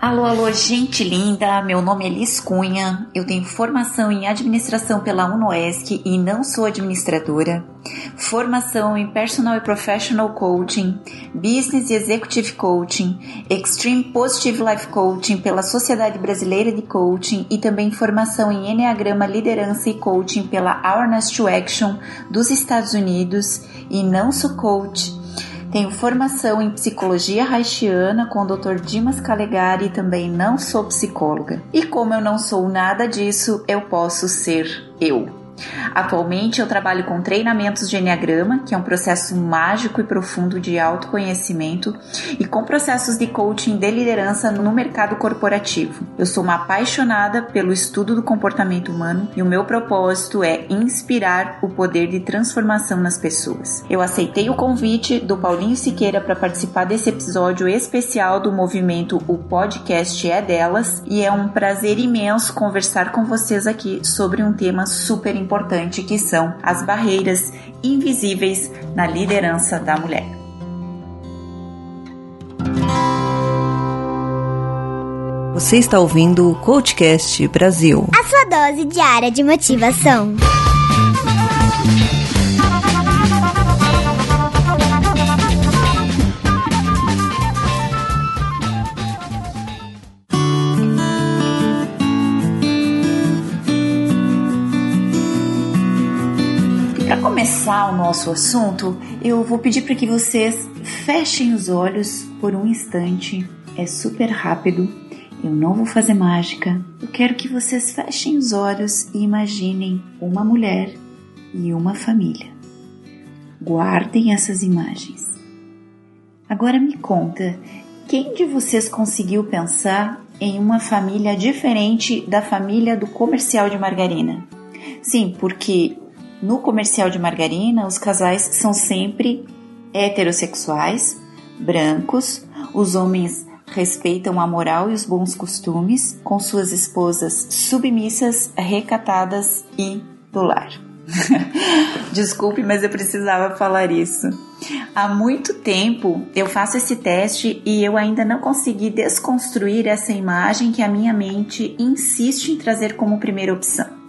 Alô, alô, gente linda! Meu nome é Liz Cunha, eu tenho formação em administração pela UNOESC e não sou administradora, formação em Personal e Professional Coaching, Business e Executive Coaching, Extreme Positive Life Coaching pela Sociedade Brasileira de Coaching e também formação em Enneagrama Liderança e Coaching pela Awareness to Action dos Estados Unidos. E não sou coach tenho formação em psicologia haitiana com o Dr. Dimas Calegari e também não sou psicóloga. E como eu não sou nada disso, eu posso ser eu. Atualmente eu trabalho com treinamentos de Enneagrama, que é um processo mágico e profundo de autoconhecimento, e com processos de coaching de liderança no mercado corporativo. Eu sou uma apaixonada pelo estudo do comportamento humano e o meu propósito é inspirar o poder de transformação nas pessoas. Eu aceitei o convite do Paulinho Siqueira para participar desse episódio especial do movimento O Podcast é Delas e é um prazer imenso conversar com vocês aqui sobre um tema super importante importante que são as barreiras invisíveis na liderança da mulher. Você está ouvindo o Coachcast Brasil. A sua dose diária de motivação. Começar o nosso assunto, eu vou pedir para que vocês fechem os olhos por um instante. É super rápido. Eu não vou fazer mágica. Eu quero que vocês fechem os olhos e imaginem uma mulher e uma família. Guardem essas imagens. Agora me conta, quem de vocês conseguiu pensar em uma família diferente da família do comercial de margarina? Sim, porque no comercial de margarina, os casais são sempre heterossexuais, brancos, os homens respeitam a moral e os bons costumes, com suas esposas submissas, recatadas e do lar. Desculpe, mas eu precisava falar isso. Há muito tempo eu faço esse teste e eu ainda não consegui desconstruir essa imagem que a minha mente insiste em trazer como primeira opção.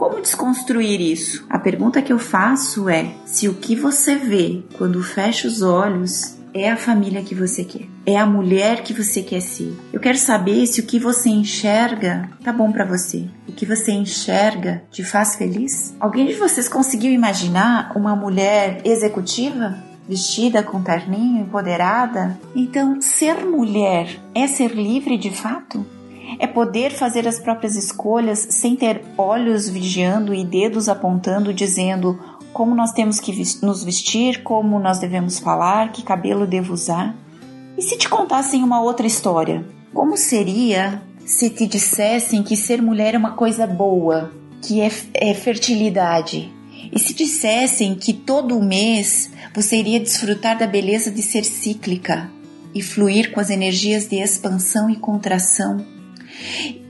Como desconstruir isso? A pergunta que eu faço é: se o que você vê quando fecha os olhos é a família que você quer, é a mulher que você quer ser. Eu quero saber se o que você enxerga tá bom para você. O que você enxerga te faz feliz? Alguém de vocês conseguiu imaginar uma mulher executiva? Vestida com terninho, empoderada? Então, ser mulher é ser livre de fato? É poder fazer as próprias escolhas sem ter olhos vigiando e dedos apontando, dizendo como nós temos que nos vestir, como nós devemos falar, que cabelo devo usar. E se te contassem uma outra história? Como seria se te dissessem que ser mulher é uma coisa boa, que é, é fertilidade? E se dissessem que todo mês você iria desfrutar da beleza de ser cíclica e fluir com as energias de expansão e contração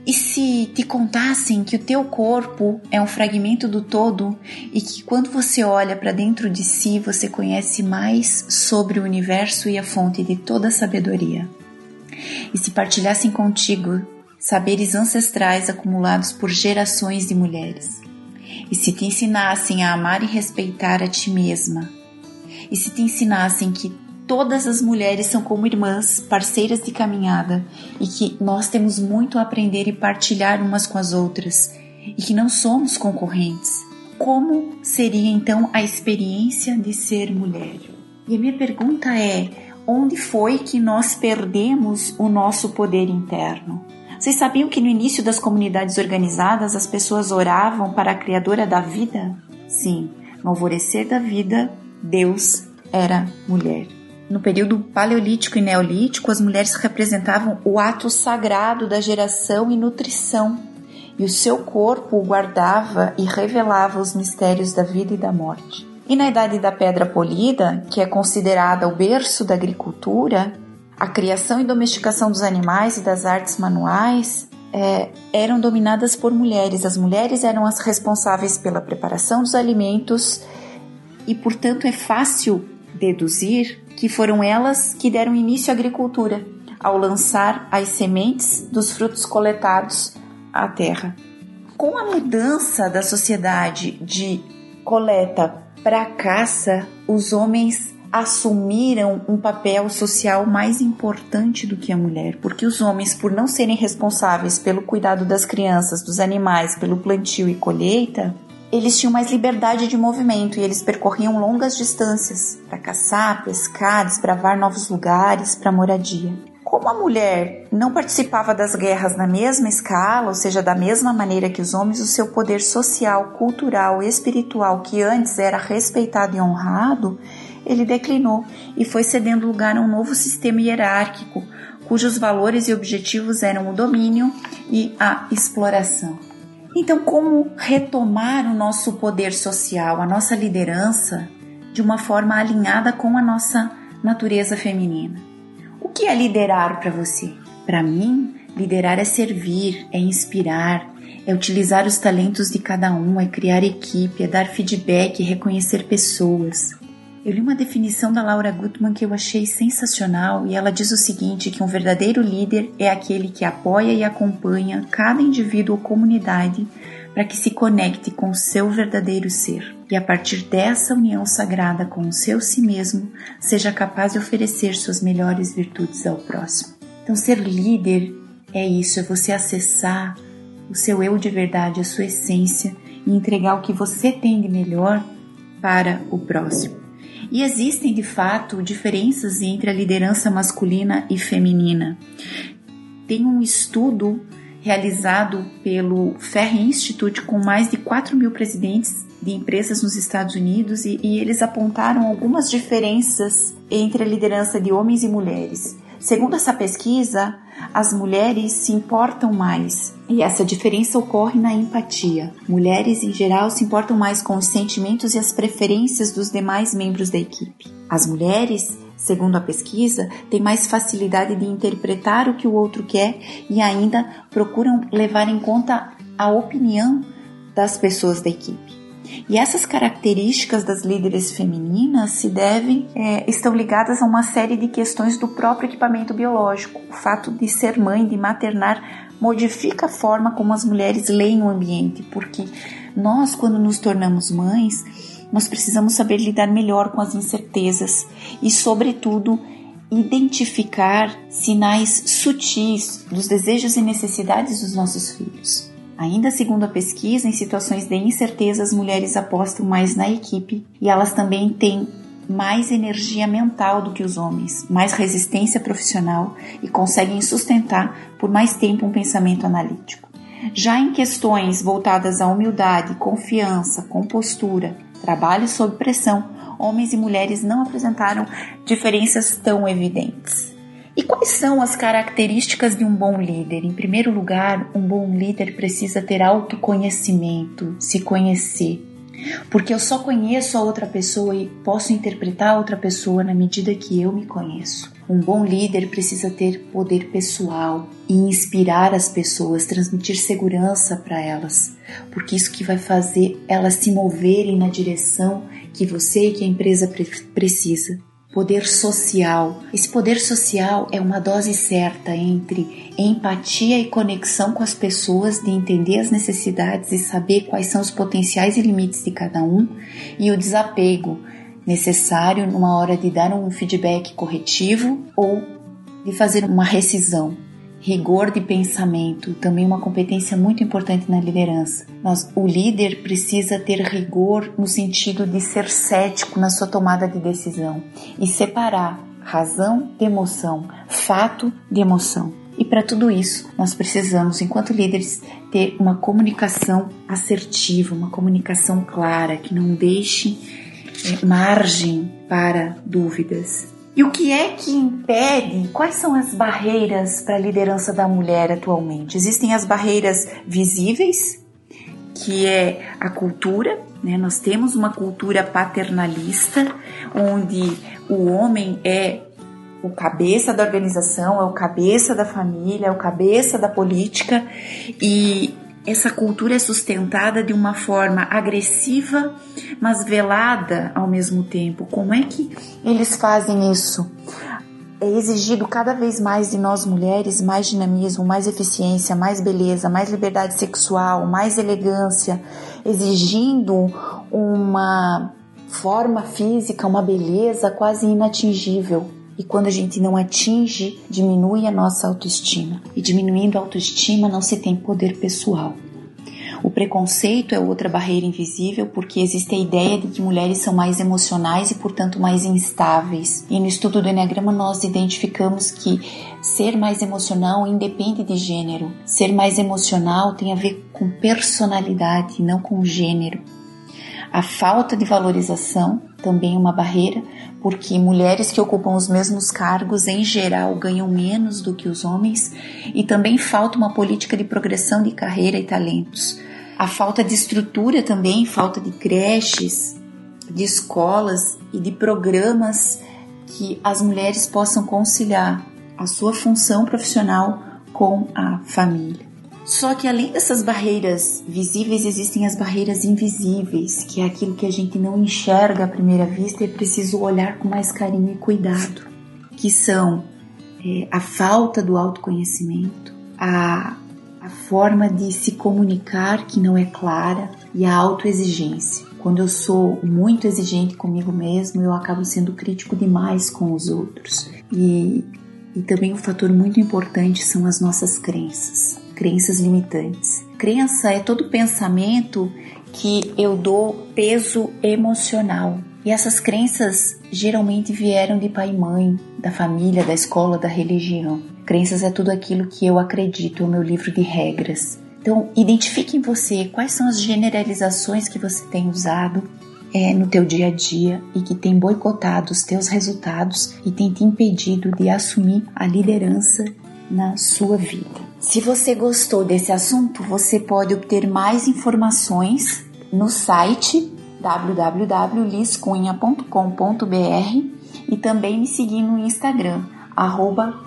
e se te contassem que o teu corpo é um fragmento do todo e que quando você olha para dentro de si, você conhece mais sobre o universo e a fonte de toda a sabedoria? E se partilhassem contigo saberes ancestrais acumulados por gerações de mulheres? E se te ensinassem a amar e respeitar a ti mesma? E se te ensinassem que todas as mulheres são como irmãs, parceiras de caminhada e que nós temos muito a aprender e partilhar umas com as outras e que não somos concorrentes. Como seria então a experiência de ser mulher? E a minha pergunta é: onde foi que nós perdemos o nosso poder interno? Vocês sabiam que no início das comunidades organizadas as pessoas oravam para a Criadora da vida? Sim, no alvorecer da vida, Deus era mulher. No período paleolítico e neolítico, as mulheres representavam o ato sagrado da geração e nutrição, e o seu corpo guardava e revelava os mistérios da vida e da morte. E na Idade da Pedra Polida, que é considerada o berço da agricultura, a criação e domesticação dos animais e das artes manuais é, eram dominadas por mulheres. As mulheres eram as responsáveis pela preparação dos alimentos e, portanto, é fácil deduzir que foram elas que deram início à agricultura. ao lançar as sementes dos frutos coletados à terra. Com a mudança da sociedade de coleta para caça, os homens assumiram um papel social mais importante do que a mulher, porque os homens, por não serem responsáveis pelo cuidado das crianças, dos animais, pelo plantio e colheita, eles tinham mais liberdade de movimento e eles percorriam longas distâncias para caçar, pescar, desbravar novos lugares para moradia. Como a mulher não participava das guerras na mesma escala, ou seja, da mesma maneira que os homens, o seu poder social, cultural espiritual, que antes era respeitado e honrado, ele declinou e foi cedendo lugar a um novo sistema hierárquico, cujos valores e objetivos eram o domínio e a exploração. Então, como retomar o nosso poder social, a nossa liderança, de uma forma alinhada com a nossa natureza feminina? O que é liderar para você? Para mim, liderar é servir, é inspirar, é utilizar os talentos de cada um, é criar equipe, é dar feedback, é reconhecer pessoas. Eu li uma definição da Laura Gutman que eu achei sensacional e ela diz o seguinte: que um verdadeiro líder é aquele que apoia e acompanha cada indivíduo ou comunidade para que se conecte com o seu verdadeiro ser e a partir dessa união sagrada com o seu si mesmo seja capaz de oferecer suas melhores virtudes ao próximo. Então, ser líder é isso, é você acessar o seu eu de verdade, a sua essência e entregar o que você tem de melhor para o próximo. E existem de fato diferenças entre a liderança masculina e feminina. Tem um estudo realizado pelo Fair Institute com mais de 4 mil presidentes de empresas nos Estados Unidos e, e eles apontaram algumas diferenças entre a liderança de homens e mulheres. Segundo essa pesquisa, as mulheres se importam mais e essa diferença ocorre na empatia. Mulheres, em geral, se importam mais com os sentimentos e as preferências dos demais membros da equipe. As mulheres, segundo a pesquisa, têm mais facilidade de interpretar o que o outro quer e ainda procuram levar em conta a opinião das pessoas da equipe. E essas características das líderes femininas se devem, é, estão ligadas a uma série de questões do próprio equipamento biológico. O fato de ser mãe, de maternar, modifica a forma como as mulheres leem o ambiente, porque nós, quando nos tornamos mães, nós precisamos saber lidar melhor com as incertezas e, sobretudo, identificar sinais sutis dos desejos e necessidades dos nossos filhos. Ainda segundo a pesquisa, em situações de incerteza, as mulheres apostam mais na equipe e elas também têm mais energia mental do que os homens, mais resistência profissional e conseguem sustentar por mais tempo um pensamento analítico. Já em questões voltadas à humildade, confiança, compostura, trabalho sob pressão, homens e mulheres não apresentaram diferenças tão evidentes. E quais são as características de um bom líder? Em primeiro lugar, um bom líder precisa ter autoconhecimento, se conhecer. Porque eu só conheço a outra pessoa e posso interpretar a outra pessoa na medida que eu me conheço. Um bom líder precisa ter poder pessoal e inspirar as pessoas, transmitir segurança para elas, porque isso que vai fazer elas se moverem na direção que você e que a empresa precisa poder social. Esse poder social é uma dose certa entre empatia e conexão com as pessoas, de entender as necessidades e saber quais são os potenciais e limites de cada um, e o desapego necessário numa hora de dar um feedback corretivo ou de fazer uma rescisão rigor de pensamento, também uma competência muito importante na liderança. Nós, o líder precisa ter rigor no sentido de ser cético na sua tomada de decisão e separar razão de emoção, fato de emoção. E para tudo isso, nós precisamos, enquanto líderes, ter uma comunicação assertiva, uma comunicação clara, que não deixe é, margem para dúvidas. E o que é que impede? Quais são as barreiras para a liderança da mulher atualmente? Existem as barreiras visíveis, que é a cultura, né? Nós temos uma cultura paternalista, onde o homem é o cabeça da organização, é o cabeça da família, é o cabeça da política e essa cultura é sustentada de uma forma agressiva, mas velada ao mesmo tempo. Como é que eles fazem isso? é exigido cada vez mais de nós mulheres mais dinamismo, mais eficiência, mais beleza, mais liberdade sexual, mais elegância, exigindo uma forma física, uma beleza quase inatingível. E quando a gente não atinge, diminui a nossa autoestima. E diminuindo a autoestima, não se tem poder pessoal. O preconceito é outra barreira invisível porque existe a ideia de que mulheres são mais emocionais e, portanto, mais instáveis. E no estudo do Enneagrama nós identificamos que ser mais emocional independe de gênero. Ser mais emocional tem a ver com personalidade, não com gênero. A falta de valorização também uma barreira, porque mulheres que ocupam os mesmos cargos em geral ganham menos do que os homens e também falta uma política de progressão de carreira e talentos. A falta de estrutura também, falta de creches, de escolas e de programas que as mulheres possam conciliar a sua função profissional com a família. Só que além dessas barreiras visíveis, existem as barreiras invisíveis, que é aquilo que a gente não enxerga à primeira vista e é preciso olhar com mais carinho e cuidado, que são é, a falta do autoconhecimento, a, a forma de se comunicar que não é clara e a autoexigência. Quando eu sou muito exigente comigo mesmo, eu acabo sendo crítico demais com os outros. E, e também um fator muito importante são as nossas crenças crenças limitantes. Crença é todo pensamento que eu dou peso emocional. E essas crenças geralmente vieram de pai e mãe, da família, da escola, da religião. Crenças é tudo aquilo que eu acredito, é o meu livro de regras. Então, identifique em você quais são as generalizações que você tem usado é, no teu dia a dia e que tem boicotado os teus resultados e tem te impedido de assumir a liderança na sua vida. Se você gostou desse assunto, você pode obter mais informações no site www.liscunha.com.br e também me seguir no Instagram,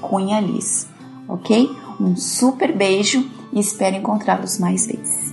cunhaliz, ok? Um super beijo e espero encontrá-los mais vezes.